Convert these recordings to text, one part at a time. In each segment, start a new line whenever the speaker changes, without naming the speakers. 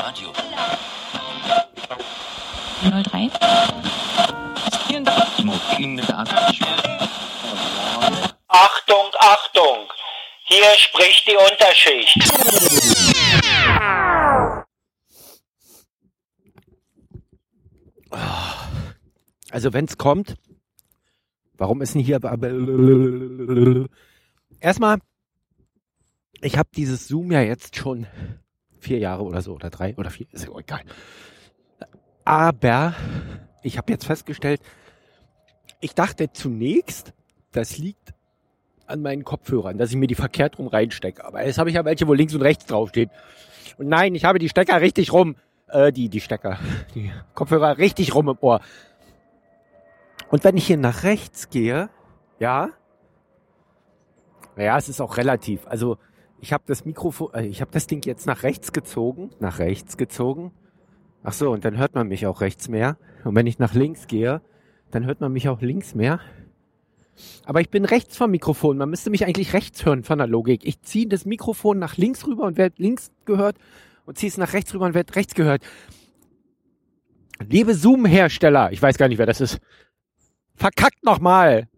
Radio.
03.
Achtung, Achtung! Hier spricht die Unterschicht.
Also wenn es kommt, warum ist denn hier... Erstmal, ich habe dieses Zoom ja jetzt schon vier Jahre oder so, oder drei oder vier, ist ja egal. Aber ich habe jetzt festgestellt, ich dachte zunächst, das liegt an meinen Kopfhörern, dass ich mir die verkehrt rum reinstecke. Aber jetzt habe ich ja welche, wo links und rechts draufstehen. Und nein, ich habe die Stecker richtig rum, äh, die, die Stecker, die Kopfhörer richtig rum im Ohr. Und wenn ich hier nach rechts gehe, ja, naja, es ist auch relativ. Also ich habe das Mikrofon, äh, ich habe das Ding jetzt nach rechts gezogen, nach rechts gezogen. Ach so, und dann hört man mich auch rechts mehr. Und wenn ich nach links gehe, dann hört man mich auch links mehr. Aber ich bin rechts vom Mikrofon. Man müsste mich eigentlich rechts hören von der Logik. Ich ziehe das Mikrofon nach links rüber und werde links gehört und ziehe es nach rechts rüber und werde rechts gehört. Liebe Zoom-Hersteller, ich weiß gar nicht, wer das ist. Verkackt nochmal.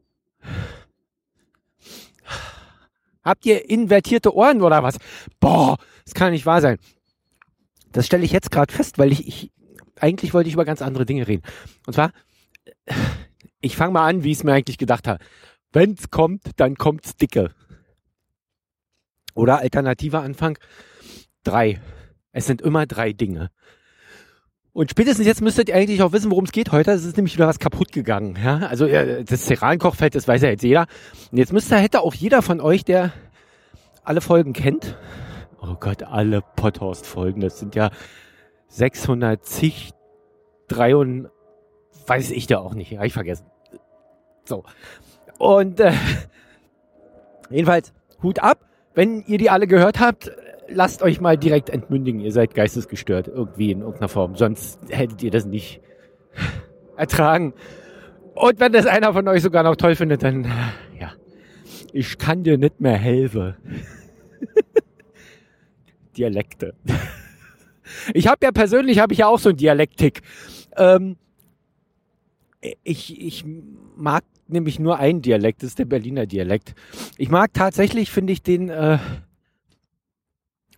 Habt ihr invertierte Ohren oder was? Boah, das kann nicht wahr sein. Das stelle ich jetzt gerade fest, weil ich, ich eigentlich wollte ich über ganz andere Dinge reden. Und zwar, ich fange mal an, wie ich es mir eigentlich gedacht habe. Wenn's kommt, dann kommt's dicke. Oder alternativer Anfang, drei. Es sind immer drei Dinge. Und spätestens jetzt müsstet ihr eigentlich auch wissen, worum es geht heute. Es ist nämlich wieder was kaputt gegangen. Ja? Also das Cerankochfeld, das weiß ja jetzt jeder. Und jetzt müsste, hätte auch jeder von euch, der alle Folgen kennt, oh Gott, alle Potthorst-Folgen, das sind ja 610, 3 und weiß ich da auch nicht, habe ich vergessen. So. Und äh, jedenfalls, Hut ab, wenn ihr die alle gehört habt, lasst euch mal direkt entmündigen. Ihr seid geistesgestört irgendwie in irgendeiner Form. Sonst hättet ihr das nicht ertragen. Und wenn das einer von euch sogar noch toll findet, dann ja, ich kann dir nicht mehr helfen. Dialekte. Ich habe ja persönlich habe ich ja auch so einen Dialektik. Ähm, ich, ich mag nämlich nur einen Dialekt, das ist der Berliner Dialekt. Ich mag tatsächlich, finde ich den äh,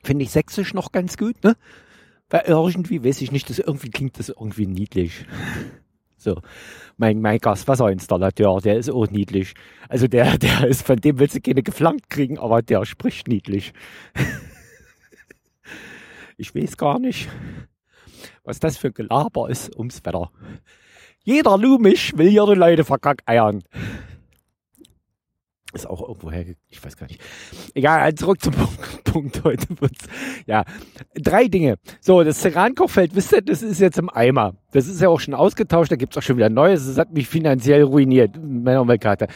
finde ich Sächsisch noch ganz gut, ne? Weil irgendwie weiß ich nicht, das irgendwie klingt das irgendwie niedlich. So, mein, mein Gaswasserinstallateur, der ist auch niedlich. Also der, der ist, von dem willst du keine geflankt kriegen, aber der spricht niedlich. Ich weiß gar nicht, was das für Gelaber ist ums Wetter. Jeder Lumisch will ihre Leute verkackeiern. Ist auch irgendwo her, ich weiß gar nicht. Egal, also zurück zum Punkt, Punkt heute wird's. Ja, drei Dinge. So, das Cerankochfeld, wisst ihr, das ist jetzt im Eimer. Das ist ja auch schon ausgetauscht, da gibt's auch schon wieder Neues. Das hat mich finanziell ruiniert, meine Umweltkarte.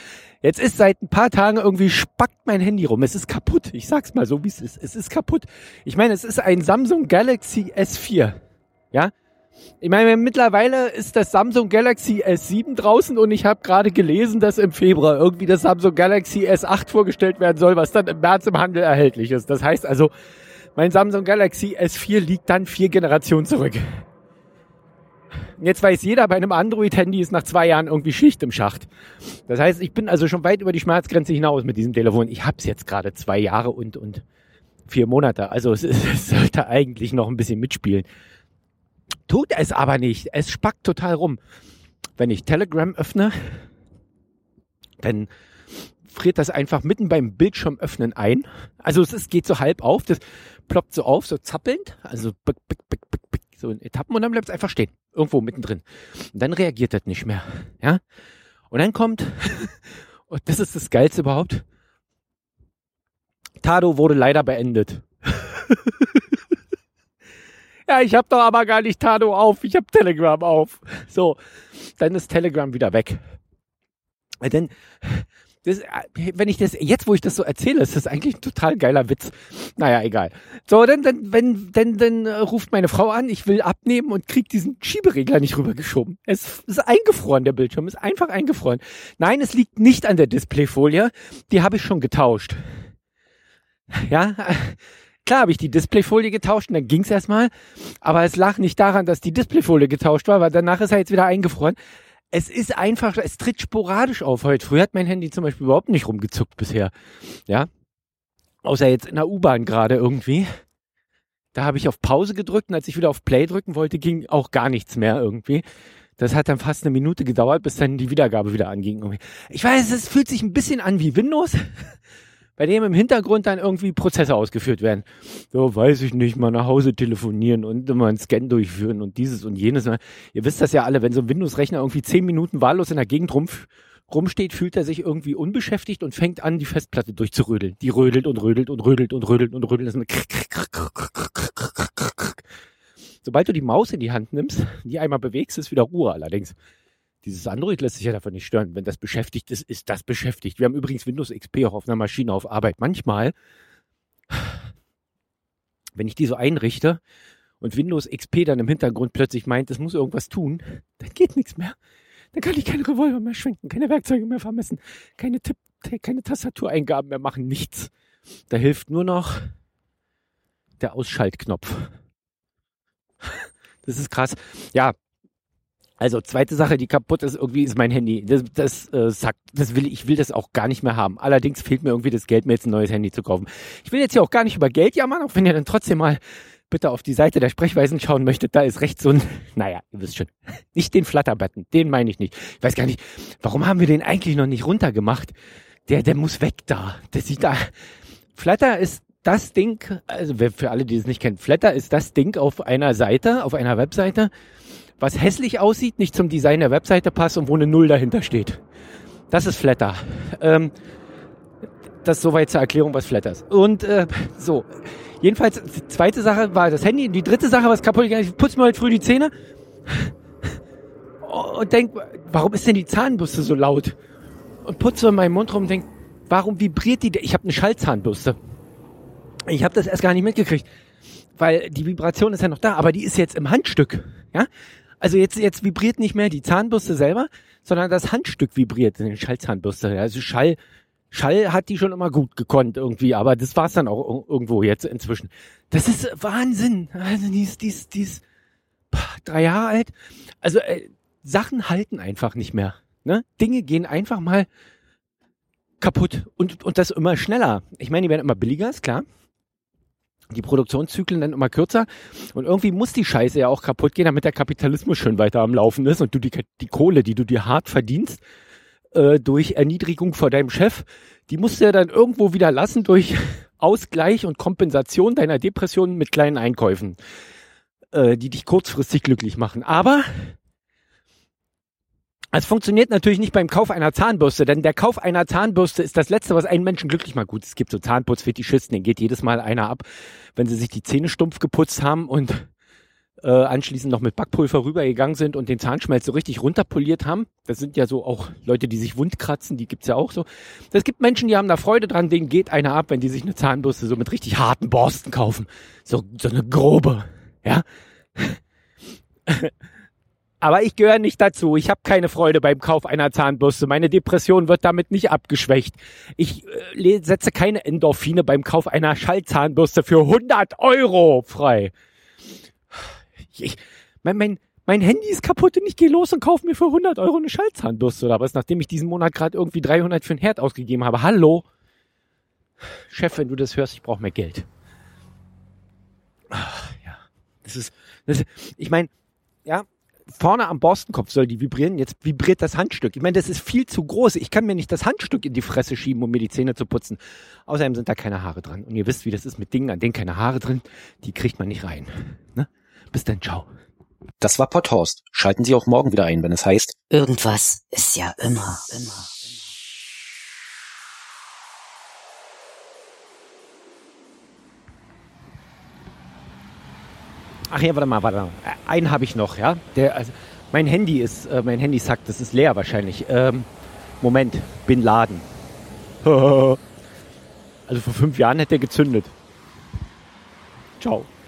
Jetzt ist seit ein paar Tagen irgendwie spackt mein Handy rum. Es ist kaputt. Ich sag's mal so, wie es ist. Es ist kaputt. Ich meine, es ist ein Samsung Galaxy S4. Ja, ich meine, mittlerweile ist das Samsung Galaxy S7 draußen und ich habe gerade gelesen, dass im Februar irgendwie das Samsung Galaxy S8 vorgestellt werden soll, was dann im März im Handel erhältlich ist. Das heißt also, mein Samsung Galaxy S4 liegt dann vier Generationen zurück. Jetzt weiß jeder, bei einem Android-Handy ist nach zwei Jahren irgendwie Schicht im Schacht. Das heißt, ich bin also schon weit über die Schmerzgrenze hinaus mit diesem Telefon. Ich habe es jetzt gerade zwei Jahre und, und vier Monate. Also es, es sollte eigentlich noch ein bisschen mitspielen. Tut es aber nicht. Es spackt total rum. Wenn ich Telegram öffne, dann friert das einfach mitten beim Bildschirm öffnen ein. Also es geht so halb auf, das ploppt so auf, so zappelnd, also bick, bick, bick, bick, bick, so in Etappen und dann bleibt es einfach stehen, irgendwo mittendrin. Und dann reagiert das nicht mehr, ja. Und dann kommt, und das ist das Geilste überhaupt, Tado wurde leider beendet. Ja, ich habe doch aber gar nicht Tado auf, ich habe Telegram auf. So, dann ist Telegram wieder weg. Denn das, wenn ich das jetzt, wo ich das so erzähle, ist das eigentlich ein total geiler Witz. Naja, egal. So, dann, dann, wenn, dann, dann ruft meine Frau an, ich will abnehmen und krieg diesen Schieberegler nicht rübergeschoben. Es ist eingefroren, der Bildschirm ist einfach eingefroren. Nein, es liegt nicht an der Displayfolie, die habe ich schon getauscht. Ja, klar habe ich die Displayfolie getauscht und dann ging's erstmal. Aber es lag nicht daran, dass die Displayfolie getauscht war, weil danach ist er jetzt wieder eingefroren. Es ist einfach, es tritt sporadisch auf heute. Früher hat mein Handy zum Beispiel überhaupt nicht rumgezuckt bisher. Ja. Außer jetzt in der U-Bahn gerade irgendwie. Da habe ich auf Pause gedrückt und als ich wieder auf Play drücken wollte, ging auch gar nichts mehr irgendwie. Das hat dann fast eine Minute gedauert, bis dann die Wiedergabe wieder anging. Ich weiß, es fühlt sich ein bisschen an wie Windows, bei dem im Hintergrund dann irgendwie Prozesse ausgeführt werden. So, weiß ich nicht, mal nach Hause telefonieren und immer einen Scan durchführen und dieses und jenes. Ihr wisst das ja alle, wenn so ein Windows-Rechner irgendwie zehn Minuten wahllos in der Gegend rum, rumsteht, fühlt er sich irgendwie unbeschäftigt und fängt an, die Festplatte durchzurödeln. Die rödelt und rödelt und rödelt und rödelt und rödelt. Sobald du die Maus in die Hand nimmst, die einmal bewegst, ist wieder Ruhe allerdings. Dieses Android lässt sich ja davon nicht stören. Wenn das beschäftigt ist, ist das beschäftigt. Wir haben übrigens Windows XP auch auf einer Maschine auf Arbeit. Manchmal, wenn ich die so einrichte und Windows XP dann im Hintergrund plötzlich meint, es muss irgendwas tun, dann geht nichts mehr. Dann kann ich keine Revolver mehr schwenken, keine Werkzeuge mehr vermessen, keine, Tipp, keine Tastatureingaben mehr machen, nichts. Da hilft nur noch der Ausschaltknopf. Das ist krass. Ja. Also zweite Sache, die kaputt ist, irgendwie ist mein Handy. Das, das äh, sagt, das will ich will das auch gar nicht mehr haben. Allerdings fehlt mir irgendwie das Geld, mir jetzt ein neues Handy zu kaufen. Ich will jetzt hier auch gar nicht über Geld jammern, auch wenn ihr dann trotzdem mal bitte auf die Seite der Sprechweisen schauen möchtet, da ist rechts so ein, naja, ihr wisst schon, nicht den Flutter-Button, den meine ich nicht. Ich weiß gar nicht, warum haben wir den eigentlich noch nicht runtergemacht? Der, der muss weg da. Der sieht da, Flutter ist das Ding, also für alle, die es nicht kennen, Flatter ist das Ding auf einer Seite, auf einer Webseite, was hässlich aussieht, nicht zum Design der Webseite passt und wo eine Null dahinter steht. Das ist Flatter. Ähm, das soweit zur Erklärung, was Flatter ist. Und äh, so, jedenfalls, die zweite Sache war das Handy. Die dritte Sache, was kaputt gegangen ist, ich putze mir heute früh die Zähne und denk, warum ist denn die Zahnbürste so laut? Und putze in meinem Mund rum und denk, warum vibriert die? Ich habe eine Schallzahnbürste. Ich habe das erst gar nicht mitgekriegt, weil die Vibration ist ja noch da, aber die ist jetzt im Handstück. Ja, also jetzt jetzt vibriert nicht mehr die Zahnbürste selber, sondern das Handstück vibriert in den Schallzahnbürste. Also Schall Schall hat die schon immer gut gekonnt irgendwie, aber das war's dann auch irgendwo jetzt inzwischen. Das ist Wahnsinn. Also die ist, die ist, die ist drei Jahre alt. Also äh, Sachen halten einfach nicht mehr. Ne? Dinge gehen einfach mal kaputt und, und das immer schneller. Ich meine, die werden immer billiger, ist klar die Produktionszyklen dann immer kürzer und irgendwie muss die Scheiße ja auch kaputt gehen, damit der Kapitalismus schön weiter am Laufen ist und du die, die Kohle, die du dir hart verdienst, äh, durch Erniedrigung vor deinem Chef, die musst du ja dann irgendwo wieder lassen durch Ausgleich und Kompensation deiner Depression mit kleinen Einkäufen, äh, die dich kurzfristig glücklich machen. Aber es funktioniert natürlich nicht beim Kauf einer Zahnbürste, denn der Kauf einer Zahnbürste ist das Letzte, was einen Menschen glücklich macht. Gut, es gibt so Zahnputzfetischisten, denen geht jedes Mal einer ab, wenn sie sich die Zähne stumpf geputzt haben und äh, anschließend noch mit Backpulver rübergegangen sind und den Zahnschmelz so richtig runterpoliert haben. Das sind ja so auch Leute, die sich wundkratzen, die gibt's ja auch so. Es gibt Menschen, die haben da Freude dran, denen geht einer ab, wenn die sich eine Zahnbürste so mit richtig harten Borsten kaufen. So, so eine grobe, ja. Aber ich gehöre nicht dazu. Ich habe keine Freude beim Kauf einer Zahnbürste. Meine Depression wird damit nicht abgeschwächt. Ich äh, setze keine Endorphine beim Kauf einer Schallzahnbürste für 100 Euro frei. Ich, mein, mein, mein Handy ist kaputt und ich gehe los und kaufe mir für 100 Euro eine Schallzahnbürste oder was, nachdem ich diesen Monat gerade irgendwie 300 für ein Herd ausgegeben habe. Hallo? Chef, wenn du das hörst, ich brauche mehr Geld. Ach, ja, das ist, das ist ich meine, ja, vorne am Borstenkopf soll die vibrieren, jetzt vibriert das Handstück. Ich meine, das ist viel zu groß. Ich kann mir nicht das Handstück in die Fresse schieben, um mir die Zähne zu putzen. Außerdem sind da keine Haare dran. Und ihr wisst, wie das ist mit Dingen, an denen keine Haare drin, die kriegt man nicht rein. Ne? Bis dann, ciao.
Das war Potthorst. Schalten Sie auch morgen wieder ein, wenn es heißt.
Irgendwas ist ja immer, immer.
Ach ja, warte mal, warte mal. Einen habe ich noch, ja. Der, also, mein Handy ist, äh, mein Handy sagt, das ist leer wahrscheinlich. Ähm, Moment, Bin Laden. also vor fünf Jahren hätte er gezündet. Ciao.